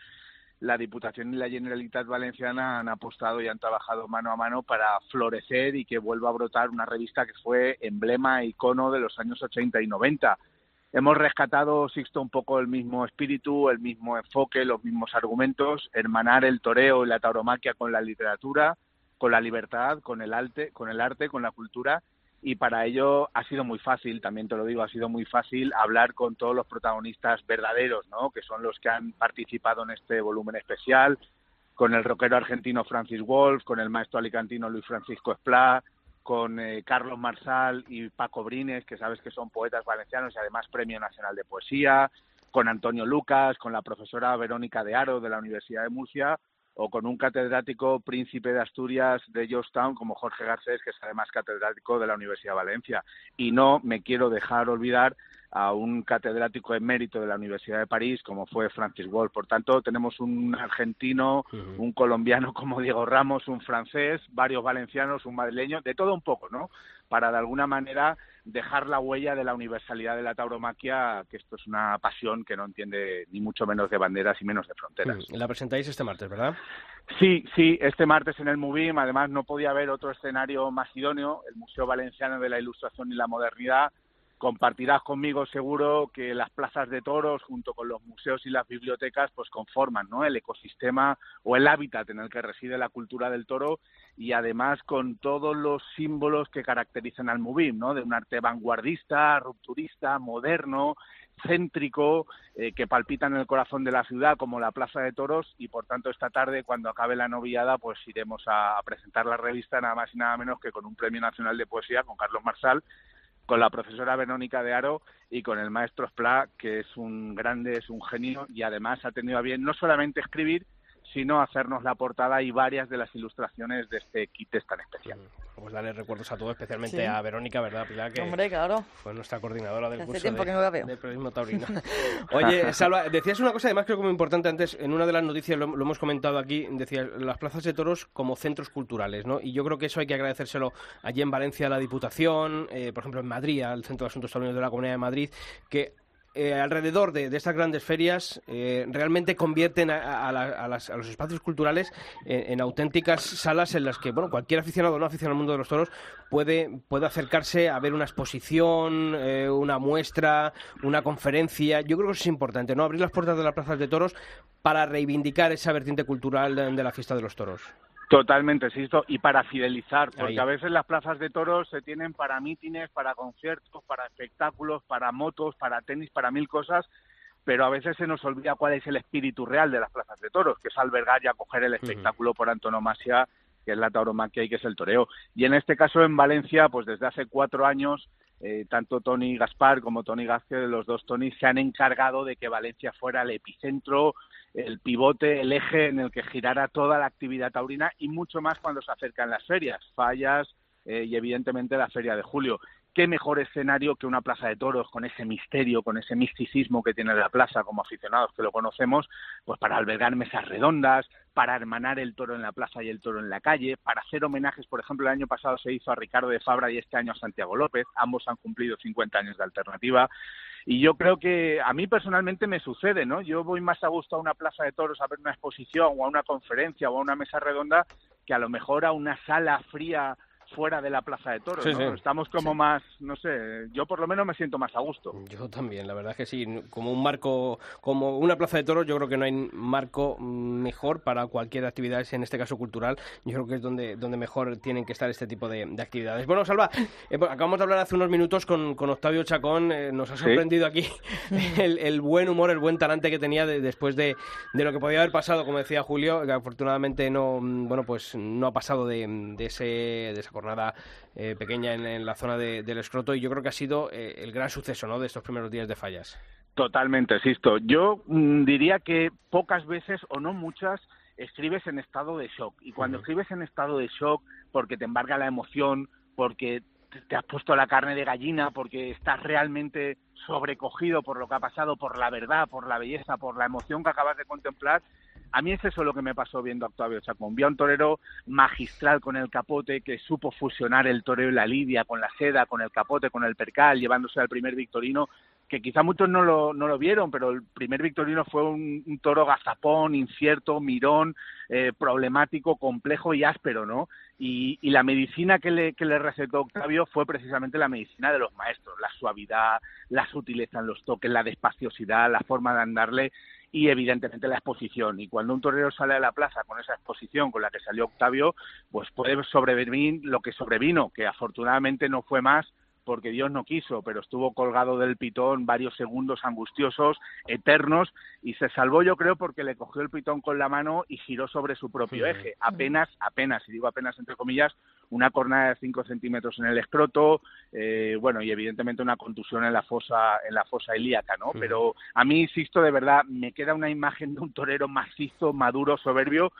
la Diputación y la Generalitat Valenciana han apostado y han trabajado mano a mano para florecer y que vuelva a brotar una revista que fue emblema e icono de los años 80 y 90. Hemos rescatado, Sixto, un poco el mismo espíritu, el mismo enfoque, los mismos argumentos, hermanar el toreo y la tauromaquia con la literatura, con la libertad, con el arte, con el arte, con la cultura y para ello ha sido muy fácil, también te lo digo, ha sido muy fácil hablar con todos los protagonistas verdaderos, ¿no? Que son los que han participado en este volumen especial, con el rockero argentino Francis Wolf, con el maestro alicantino Luis Francisco Esplá, con eh, Carlos Marsal y Paco Brines, que sabes que son poetas valencianos y además Premio Nacional de Poesía, con Antonio Lucas, con la profesora Verónica de Aro de la Universidad de Murcia o con un catedrático príncipe de Asturias de Georgetown como Jorge Garcés, que es además catedrático de la Universidad de Valencia. Y no me quiero dejar olvidar a un catedrático emérito de la Universidad de París, como fue Francis Wolf. Por tanto, tenemos un argentino, un colombiano como Diego Ramos, un francés, varios valencianos, un madrileño, de todo un poco, ¿no? Para de alguna manera dejar la huella de la universalidad de la tauromaquia, que esto es una pasión que no entiende ni mucho menos de banderas y menos de fronteras. Mm, La presentáis este martes, ¿verdad? Sí, sí, este martes en el MUBIM, además no podía haber otro escenario más idóneo, el Museo Valenciano de la Ilustración y la Modernidad. Compartirás conmigo seguro que las plazas de toros junto con los museos y las bibliotecas pues conforman ¿no? el ecosistema o el hábitat en el que reside la cultura del toro y además con todos los símbolos que caracterizan al MUBIM, ¿no? de un arte vanguardista, rupturista, moderno, céntrico, eh, que palpita en el corazón de la ciudad como la Plaza de Toros y por tanto esta tarde cuando acabe la noviada pues iremos a, a presentar la revista nada más y nada menos que con un Premio Nacional de Poesía con Carlos Marsal con la profesora Verónica de Aro y con el maestro Splá, que es un grande, es un genio y además ha tenido a bien no solamente escribir, sino hacernos la portada y varias de las ilustraciones de este kit tan especial. Pues darle recuerdos a todos, especialmente Sí. a Verónica, ¿verdad, Pilar? Que Hombre, claro. fue nuestra coordinadora del Hace curso tiempo de, que no la veo. de periodismo taurino. Oye, Salva, decías una cosa además creo que muy importante antes, en una de las noticias lo, lo hemos comentado aquí, decías las plazas de toros como centros culturales, ¿no? Y yo creo que eso hay que agradecérselo allí en Valencia a la Diputación, eh, por ejemplo en Madrid, al Centro de Asuntos Taurinos de la Comunidad de Madrid, que eh, alrededor de, estas grandes ferias eh, realmente convierten a, la- a las- a los espacios culturales en, auténticas salas en las que bueno cualquier aficionado o no aficionado al mundo de los toros puede, puede acercarse a ver una exposición, eh, una muestra, una conferencia. Yo creo que eso es importante, ¿no? Abrir las puertas de las plazas de toros para reivindicar esa vertiente cultural de la fiesta de los toros. Totalmente, Sisto, y para fidelizar, porque Ahí. a veces las plazas de toros se tienen para mítines, para conciertos, para espectáculos, para motos, para tenis, para mil cosas, pero a veces se nos olvida cuál es el espíritu real de las plazas de toros, que es albergar y acoger el espectáculo por antonomasia que es la tauromaquia y que es el toreo. Y en este caso en Valencia, pues desde hace cuatro años, eh, tanto Tony Gaspar como Tony Gázquez, los dos Tony, se han encargado de que Valencia fuera el epicentro, el pivote, el eje en el que girara toda la actividad taurina y mucho más cuando se acercan las ferias, fallas eh, y evidentemente la feria de julio. Qué mejor escenario que una plaza de toros con ese misterio, con ese misticismo que tiene la plaza como aficionados que lo conocemos, pues para albergar mesas redondas, para hermanar el toro en la plaza y el toro en la calle, para hacer homenajes, por ejemplo, el año pasado se hizo a Ricardo de Fabra y este año a Santiago López, ambos han cumplido 50 años de alternativa. Y yo creo que a mí personalmente me sucede, ¿no? Yo voy más a gusto a una plaza de toros a ver una exposición o a una conferencia o a una mesa redonda que a lo mejor a una sala fría fuera de la plaza de toros, Sí, ¿no? sí. Estamos como más, no sé, yo por lo menos me siento más a gusto. Yo también, la verdad es que sí. Como un marco, como una plaza de toros, yo creo que no hay marco mejor para cualquier actividad, en este caso cultural. Yo creo que es donde, donde mejor tienen que estar este tipo de, de actividades. Bueno, Salva, eh, pues acabamos de hablar hace unos minutos con, con Octavio Chacón. eh, nos ha Sí. sorprendido aquí el, el buen humor, el buen talante que tenía de- después de, de lo que podía haber pasado, como decía Julio, que afortunadamente no, mm, bueno, pues no ha pasado de, de, ese, de esa jornada eh, pequeña en, en la zona de- del escroto y yo creo que ha sido eh, el gran suceso ¿no? de estos primeros días de fallas. Totalmente, Sisto. Yo mm, diría que pocas veces o no muchas escribes en estado de shock. Y cuando escribes en estado de shock porque te embarga la emoción, porque te has puesto la carne de gallina, porque estás realmente sobrecogido por lo que ha pasado, por la verdad, por la belleza, por la emoción que acabas de contemplar, a mí es eso lo que me pasó viendo a Octavio Chacón. Vi a un torero magistral con el capote que supo fusionar el toreo y la lidia con la seda, con el capote, con el percal, llevándose al primer victorino que quizá muchos no lo, no lo vieron, pero el primer victorino fue un, un toro gazapón, incierto, mirón, eh, problemático, complejo y áspero, ¿no? Y, y la medicina que le, que le recetó Octavio fue precisamente la medicina de los maestros, la suavidad, la sutileza en los toques, la despaciosidad, la forma de andarle y evidentemente la exposición. Y cuando un torero sale a la plaza con esa exposición con la que salió Octavio, pues puede sobrevenir lo que sobrevino, que afortunadamente no fue más porque Dios no quiso, pero estuvo colgado del pitón varios segundos angustiosos, eternos, y se salvó yo creo porque le cogió el pitón con la mano y giró sobre su propio eje. Apenas, apenas, y digo apenas entre comillas, una cornada de 5 centímetros en el escroto, eh, bueno, y evidentemente una contusión en la fosa, en la fosa ilíaca, ¿no? Sí. Pero a mí, insisto, de verdad, me queda una imagen de un torero macizo, maduro, soberbio,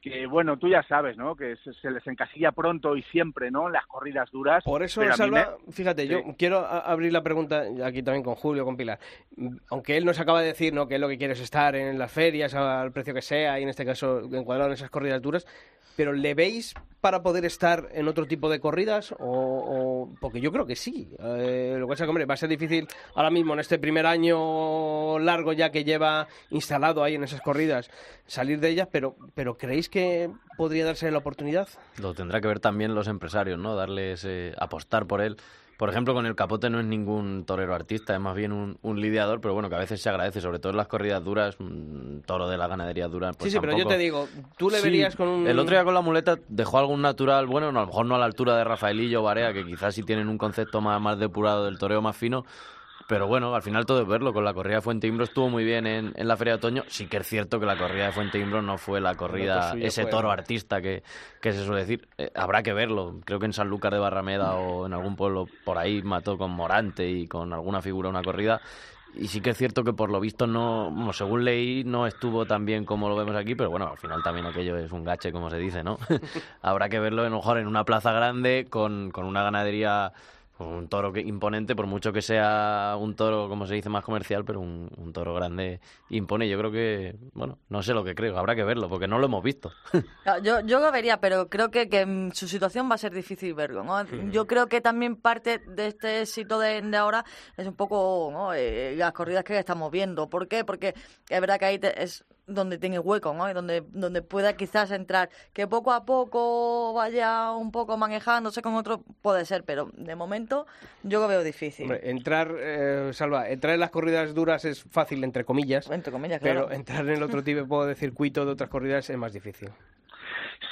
que bueno, tú ya sabes, ¿no? Que se, se les encasilla pronto y siempre, ¿no? Las corridas duras. Por eso, Salva, me- fíjate, Sí. yo quiero abrir la pregunta aquí también con Julio, con Pilar. Aunque él nos acaba de decir ¿no? que él lo que quiere es estar en las ferias al precio que sea y en este caso encuadrado en esas corridas duras, pero ¿le veis para poder estar en otro tipo de corridas? O, o- porque yo creo que sí. Eh, lo que pasa es que, va a ser difícil ahora mismo en este primer año largo ya que lleva instalado ahí en esas corridas salir de ellas, pero, pero ¿creéis que podría darse la oportunidad? Lo tendrá que ver también los empresarios, ¿no? Darles, eh, apostar por él. Por ejemplo, con el capote no es ningún torero artista, es más bien un, un lidiador, pero bueno, que a veces se agradece, sobre todo en las corridas duras, un toro de la ganadería dura. Pues sí, sí, pero yo te digo, tú le Sí, verías con un... El otro día con la muleta dejó algún natural, bueno, no, a lo mejor no a la altura de Rafaelillo o Barea, que quizás sí tienen un concepto más, más depurado del toreo más fino, pero bueno, al final todo es verlo. Con la corrida de Fuente Imbro estuvo muy bien en, en la Feria de Otoño. Sí que es cierto que la corrida de Fuente Imbro no fue la corrida, ese fue- toro artista que, que se suele decir. Eh, habrá que verlo. Creo que en Sanlúcar de Barrameda o en algún pueblo por ahí mató con Morante y con alguna figura una corrida. Y sí que es cierto que por lo visto no, según leí, no estuvo tan bien como lo vemos aquí, pero bueno, al final también aquello es un gache, como se dice, ¿no? Habrá que verlo a lo mejor en una plaza grande con, con una ganadería, un toro que, imponente, por mucho que sea un toro, como se dice, más comercial, pero un, un toro grande impone. Yo creo que, bueno, no sé lo que creo, habrá que verlo, porque no lo hemos visto. Claro, Yo, yo lo vería, pero creo que, que su situación va a ser difícil verlo. ¿no? Yo creo que también parte de este éxito de, de ahora es un poco ¿no? Eh, las corridas que estamos viendo. ¿Por qué? Porque es verdad que ahí te- es donde tiene hueco, ¿no? Y donde, donde pueda quizás entrar. Que poco a poco vaya un poco manejándose con otro, puede ser, pero de momento yo lo veo difícil. Hombre, entrar, eh, Salva, entrar en las corridas duras es fácil, entre comillas, Entre comillas, pero claro. entrar en el otro tipo de circuito de otras corridas es más difícil.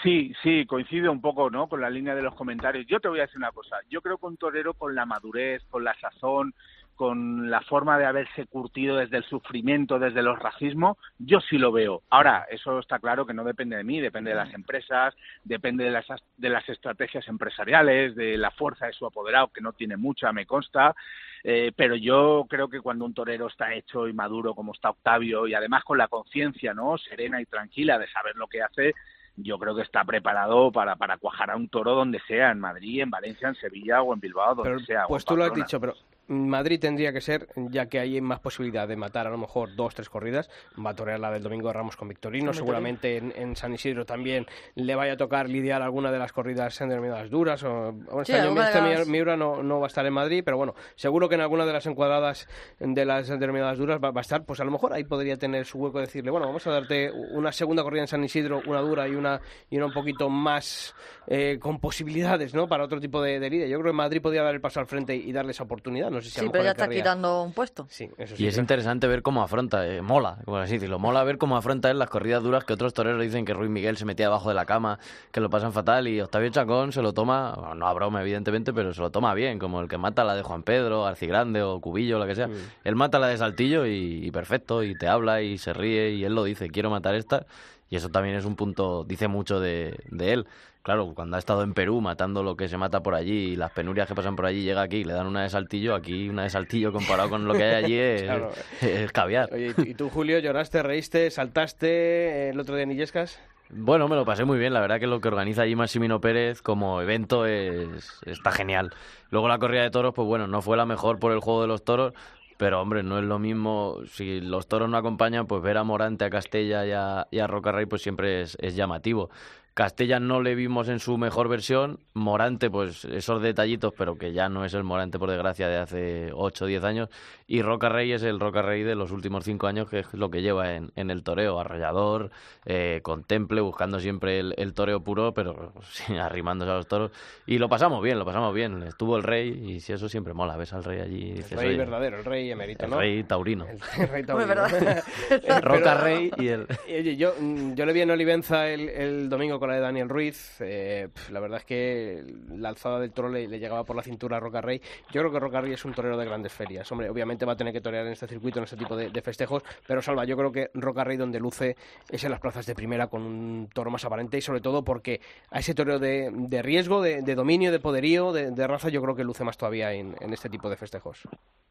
Sí, sí, coincide un poco, ¿no? Con la línea de los comentarios. Yo te voy a decir una cosa. Yo creo que un torero con la madurez, con la sazón, con la forma de haberse curtido desde el sufrimiento, desde los racismos, yo sí lo veo. Ahora, eso está claro que no depende de mí, depende de las empresas, depende de las, de las estrategias empresariales, de la fuerza de su apoderado, que no tiene mucha, me consta, eh, pero yo creo que cuando un torero está hecho y maduro como está Octavio, y además con la conciencia, ¿no?, serena y tranquila de saber lo que hace, yo creo que está preparado para, para cuajar a un toro donde sea, en Madrid, en Valencia, en Sevilla o en Bilbao, donde Pero, sea. pues tú lo has dicho, pero Madrid tendría que ser, ya que hay más posibilidad de matar a lo mejor dos, tres corridas, va a torear la del domingo de Ramos con Victorino, Con seguramente en, en San Isidro también le vaya a tocar lidiar alguna de las corridas en denominadas duras, o, bueno, este año este las- Miura no, no va a estar en Madrid, pero bueno, seguro que en alguna de las encuadradas de las denominadas duras va, va a estar, pues a lo mejor ahí podría tener su hueco de decirle, bueno, vamos a darte una segunda corrida en San Isidro, una dura y una, y una un poquito más eh, con posibilidades, ¿no? Para otro tipo de, de lidia. Yo creo que Madrid podría dar el paso al frente y darle esa oportunidad, no sé si a Sí, lo pero ya está querría. quitando un puesto. Sí, eso sí. Y es interesante ver cómo afronta, eh, mola, por así decirlo, mola ver cómo afronta él las corridas duras que otros toreros dicen que Ruiz Miguel se metía debajo de la cama, que lo pasan fatal y Octavio Chacón se lo toma, bueno, no a broma evidentemente, pero se lo toma bien, como el que mata la de Juan Pedro, Arcigrande o Cubillo, la que sea. Él mata la de Saltillo y, y perfecto, y te habla y se ríe y él lo dice, quiero matar esta, y eso también es un punto, dice mucho de, de él. Claro, cuando ha estado en Perú matando lo que se mata por allí y las penurias que pasan por allí, llega aquí y le dan una de saltillo, aquí una de saltillo comparado con lo que hay allí es, Claro. es caviar. Oye, ¿y tú- ¿y tú, Julio, lloraste, reíste, saltaste el otro día en Illescas? Bueno, me lo pasé muy bien. La verdad que lo que organiza allí Massimino Pérez como evento es, está genial. Luego la corrida de toros, pues bueno, no fue la mejor por el juego de los toros, pero hombre, no es lo mismo. Si los toros no acompañan, pues ver a Morante, a Castella y a, y a pues siempre es, es llamativo. Castella no le vimos en su mejor versión. Morante, pues esos detallitos, pero que ya no es el Morante, por desgracia, de hace 8 o 10 años. Y Roca Rey es el Roca Rey de los últimos 5 años, que es lo que lleva en, en el toreo. Arrollador, eh, contemple, buscando siempre el, el toreo puro, pero sí, arrimándose a los toros. Y lo pasamos bien, lo pasamos bien. Estuvo el rey, y si eso siempre mola, ves al rey allí y El rey "Oye, verdadero, el rey emérito, el ¿no? rey taurino. El rey taurino. verdad. Roca pero- Rey y el... Y, Oye, yo, mm, yo le vi en Olivenza el, el domingo la de Daniel Ruiz. eh, la verdad es que la alzada del toro le, le llegaba por la cintura a Roca Rey. Yo creo que Roca Rey es un torero de grandes ferias. Hombre, obviamente va a tener que torear en este circuito, en este tipo de, festejos. Pero Salva, yo creo que Roca Rey donde luce es en las plazas de primera con un toro más aparente y sobre todo porque a ese torero de, riesgo, de, dominio, de poderío, de, raza, yo creo que luce más todavía en, en este tipo de festejos.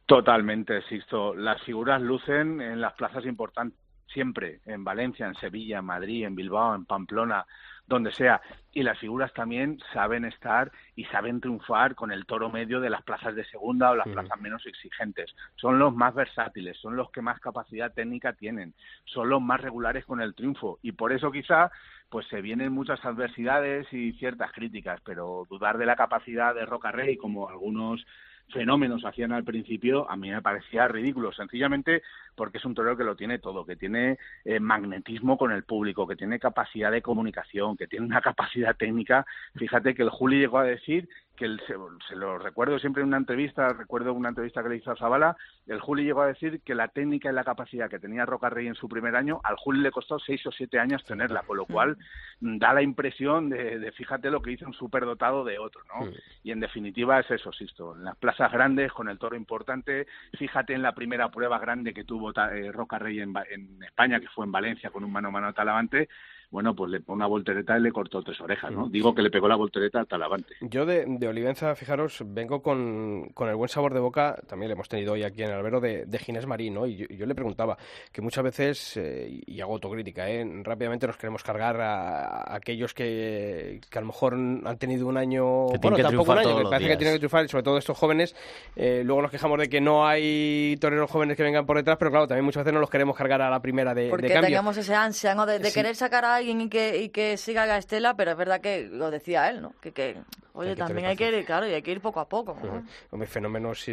Totalmente, Sixto. Las figuras lucen en las plazas importantes, siempre, en Valencia, en Sevilla, en Madrid, en Bilbao, en Pamplona, donde sea. Y las figuras también saben estar y saben triunfar con el toro medio de las plazas de segunda o las plazas menos exigentes. Son los más versátiles, son los que más capacidad técnica tienen, son los más regulares con el triunfo. Y por eso quizá pues se vienen muchas adversidades y ciertas críticas, pero dudar de la capacidad de Roca Rey, como algunos fenómenos hacían al principio, a mí me parecía ridículo, sencillamente porque es un torero que lo tiene todo, que tiene eh, magnetismo con el público, que tiene capacidad de comunicación, que tiene una capacidad técnica. Fíjate que el Juli llegó a decir que el- se, se lo recuerdo siempre en una entrevista, recuerdo una entrevista que le hizo a Zabala, el Juli llegó a decir que la técnica y la capacidad que tenía Roca Rey en su primer año, al Juli le costó seis o siete años tenerla, con lo cual mm, da la impresión de, de fíjate lo que hizo un superdotado de otro, ¿no? Y en definitiva es eso, Sisto, en las plazas grandes, con el toro importante, fíjate en la primera prueba grande que tuvo eh, Roca Rey en, en España, que fue en Valencia con un mano a mano a Talavante, bueno, pues le pegó una voltereta y le cortó tres orejas, ¿no? Digo que le pegó la voltereta a Talavante. Yo de, de Olivenza, fijaros, vengo con, con el buen sabor de boca, también le hemos tenido hoy aquí en el albero, de, de Ginés Marín, ¿no? Y yo, yo le preguntaba que muchas veces, eh, y hago autocrítica, ¿eh? rápidamente nos queremos cargar a, a aquellos que, que a lo mejor han tenido un año, Que bueno, que tampoco un año, que parece que días. tienen que triunfar, y sobre todo estos jóvenes, eh, luego nos quejamos de que no hay toreros jóvenes que vengan por detrás, pero claro, también muchas veces no los queremos cargar a la primera de, de Porque cambio. teníamos ese ansia, ¿no? De, de Sí. querer sacar a alguien y que, y que siga la estela, pero es verdad que lo decía él, ¿no? Que, que oye, Hay que también hay que ir, claro, y hay que ir poco a poco. ¿no? Hombre, fenómenos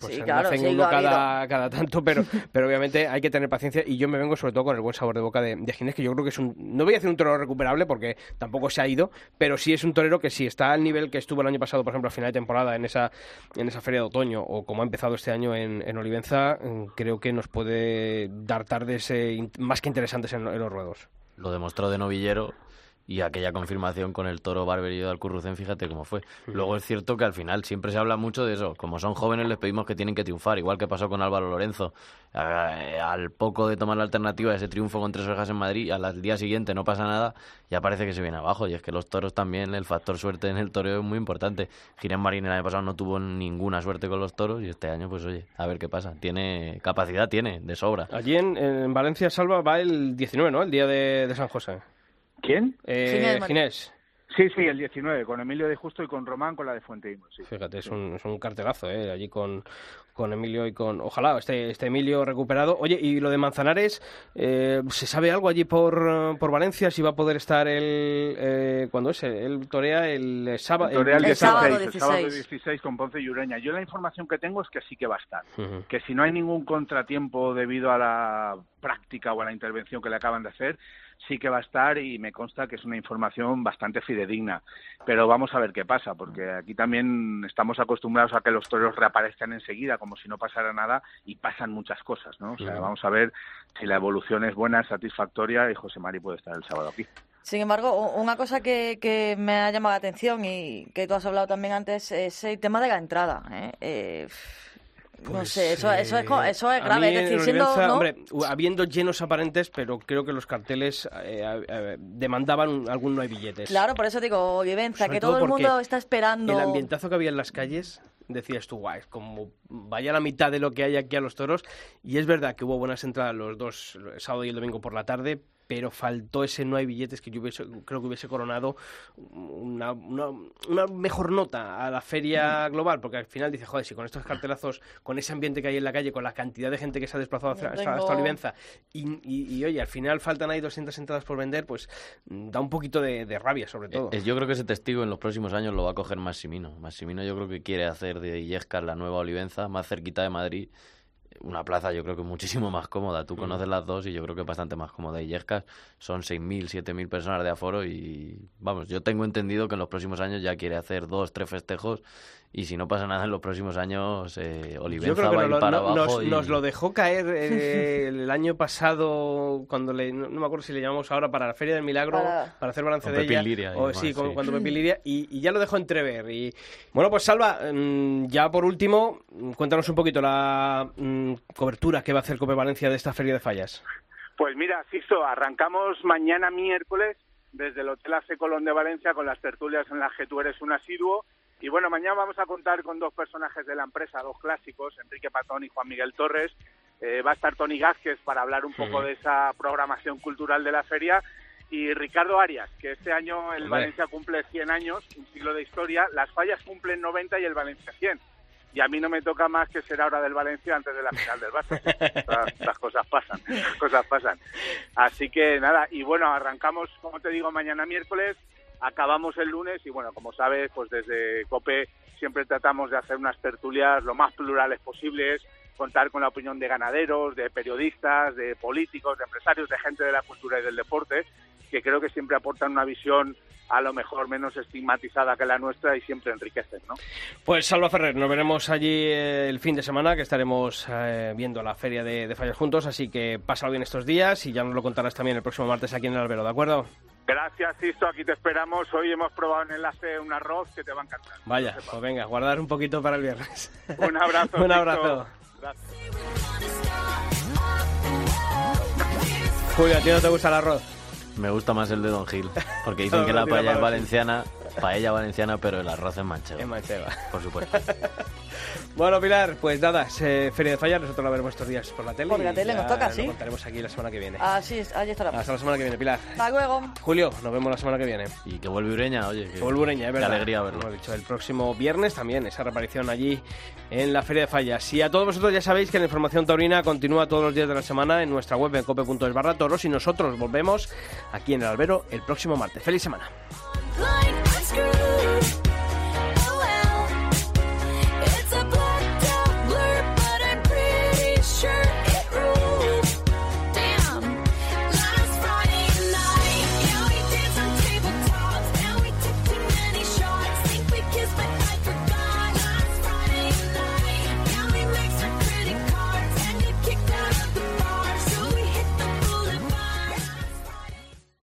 pues Sí, claro, uno ha cada, cada tanto, pero, pero obviamente hay que tener paciencia y yo me vengo sobre todo con el buen sabor de boca de, de Ginés, que yo creo que es un... No voy a decir un torero recuperable porque tampoco se ha ido, pero sí es un torero que si está al nivel que estuvo el año pasado, por ejemplo, a final de temporada en esa, en esa feria de otoño o como ha empezado este año en, en Olivenza, mm, creo que nos puede dar tardes eh, más que interesantes en, en los ruedos. Lo demostró de novillero y aquella confirmación con el toro Barberillo de Alcurrucén, fíjate cómo fue. Luego es cierto que al final siempre se habla mucho de eso. Como son jóvenes, les pedimos que tienen que triunfar, igual que pasó con Álvaro Lorenzo. Eh, al poco de tomar la alternativa de ese triunfo con tres orejas en Madrid, al día siguiente no pasa nada, ya parece que se viene abajo. Y es que los toros también, el factor suerte en el toreo es muy importante. Ginés Marín el año pasado no tuvo ninguna suerte con los toros y este año, pues oye, a ver qué pasa. Tiene capacidad, tiene, de sobra. Allí en, en Valencia Salva va el 19, ¿no? El día de, de San José. ¿Quién? Eh, Ginés. Sí, sí, el 19, con Emilio de Justo y con Román con la de Fuente sí. Fíjate, es un, es un cartelazo, ¿eh? Allí con, con Emilio y con... Ojalá, este, este Emilio recuperado. Oye, y lo de Manzanares, eh, ¿se sabe algo allí por, eh, por Valencia? Si va a poder estar el... Eh, ¿Cuándo es? El torea el sábado... Torea el El 16, sábado el sábado 16. 16 con Ponce y Ureña. Yo la información que tengo es que sí que va a estar. Que si no hay ningún contratiempo debido a la práctica o a la intervención que le acaban de hacer, sí que va a estar y me consta que es una información bastante fidedigna. Pero vamos a ver qué pasa, porque aquí también estamos acostumbrados a que los toros reaparezcan enseguida, como si no pasara nada, y pasan muchas cosas, ¿no? O sea, vamos a ver si la evolución es buena, satisfactoria, y José Mari puede estar el sábado aquí. Sin embargo, una cosa que, que me ha llamado la atención y que tú has hablado también antes es el tema de la entrada. ¿eh? Eh, no Pues, sé, eso, eso, es, eh, eso es a grave. mí Es en decir, siendo. Olivenza, ¿no? hombre, habiendo llenos aparentes, pero creo que los carteles eh, eh, eh, demandaban algún no hay billetes. Claro, por eso digo, Sobre que todo el mundo está esperando. El ambientazo que había en las calles, decías tú, guay, como vaya la mitad de lo que hay aquí a los toros. Y es verdad que hubo buenas entradas los dos, el sábado y el domingo por la tarde, pero faltó ese no hay billetes que yo hubiese- creo que hubiese coronado una, una- una mejor nota a la feria global, porque al final dice, joder, si con estos cartelazos, con ese ambiente que hay en la calle, con la cantidad de gente que se ha desplazado hacia- hasta, tengo- hasta Olivenza, y, y- y, oye, al final faltan ahí 200 entradas por vender, pues mm, da un poquito de, de rabia sobre todo. Eh, Yo creo que ese testigo en los próximos años lo va a coger Massimino. Massimino yo creo que quiere hacer de Illescas la nueva Olivenza, más cerquita de Madrid. Una plaza yo creo que muchísimo más cómoda. Tú conoces las dos y yo creo que es bastante más cómoda. Illescas son 6.000, 7.000 personas de aforo y vamos, yo tengo entendido que en los próximos años ya quiere hacer dos, tres festejos y si no pasa nada en los próximos años eh, Olivenza Yo creo que va a nos ir lo, para no- abajo. nos, y- nos lo dejó caer eh, el año pasado, cuando le, no, no me acuerdo si le llamamos ahora para la Feria del Milagro, para, Para- hacer balance Con de Pepín ella. Liria y o sí, con- sí. cuando Pepín Liria, y, y ya lo dejó entrever. Y bueno, pues Salva, mm, ya por último, mm, cuéntanos un poquito la mm, cobertura que va a hacer Cope Valencia de esta Feria de Fallas. Pues mira, Sisto, arrancamos mañana miércoles desde el Hotel AC Colón de Valencia con las tertulias en las que tú eres un asiduo. Y bueno, mañana vamos a contar con dos personajes de la empresa, dos clásicos, Enrique Patón y Juan Miguel Torres. Eh, va a estar Tony Gázquez para hablar un poco Ujú. de esa programación cultural de la feria. Y Ricardo Arias, que este año el Hombre. Valencia cumple 100 años, un siglo de historia. Las fallas cumplen 90 y el Valencia 100. Y a mí no me toca más que ser ahora del Valencia antes de la final del Barça. Estas- Estas cosas pasan, cosas pasan. Así que nada, y bueno, arrancamos, como te digo, mañana miércoles, acabamos el lunes y bueno, como sabes, pues desde COPE siempre tratamos de hacer unas tertulias lo más plurales posibles, contar con la opinión de ganaderos, de periodistas, de políticos, de empresarios, de gente de la cultura y del deporte, que creo que siempre aportan una visión a lo mejor menos estigmatizada que la nuestra y siempre enriquecen, ¿no? Pues Salva Ferrer, nos veremos allí el fin de semana, que estaremos eh, viendo la Feria de, de Fallas juntos, así que pásalo bien estos días y ya nos lo contarás también el próximo martes aquí en el Albero, ¿de acuerdo? Gracias, Sisto, aquí te esperamos. Hoy hemos probado en enlace un arroz que te va a encantar. Vaya, pues venga, guardar un poquito para el viernes. Un abrazo. un abrazo. Gracias. Julio, ¿a ti no te gusta el arroz? Me gusta más el de Don Gil, porque dicen que la paella es valenciana, paella valenciana, pero el arroz es manchego. Es manchega. Por supuesto. Bueno, Pilar, pues nada, eh, Feria de Fallas, nosotros la veremos estos días por la tele. Por la tele, nos toca, lo sí. contaremos aquí la semana que viene. Así es, allí estará. Hasta la semana que viene, Pilar. Hasta luego. Julio, nos vemos la semana que viene. Y que vuelve Ureña, oye. Que, Que vuelve Ureña, es qué verdad. alegría verlo. Hemos dicho, el próximo viernes también, esa reaparición allí en la Feria de Fallas. Y a todos vosotros ya sabéis que la información taurina continúa todos los días de la semana en nuestra web en cope.es barra toros y nosotros volvemos aquí en el albero el próximo martes. ¡Feliz semana! screw.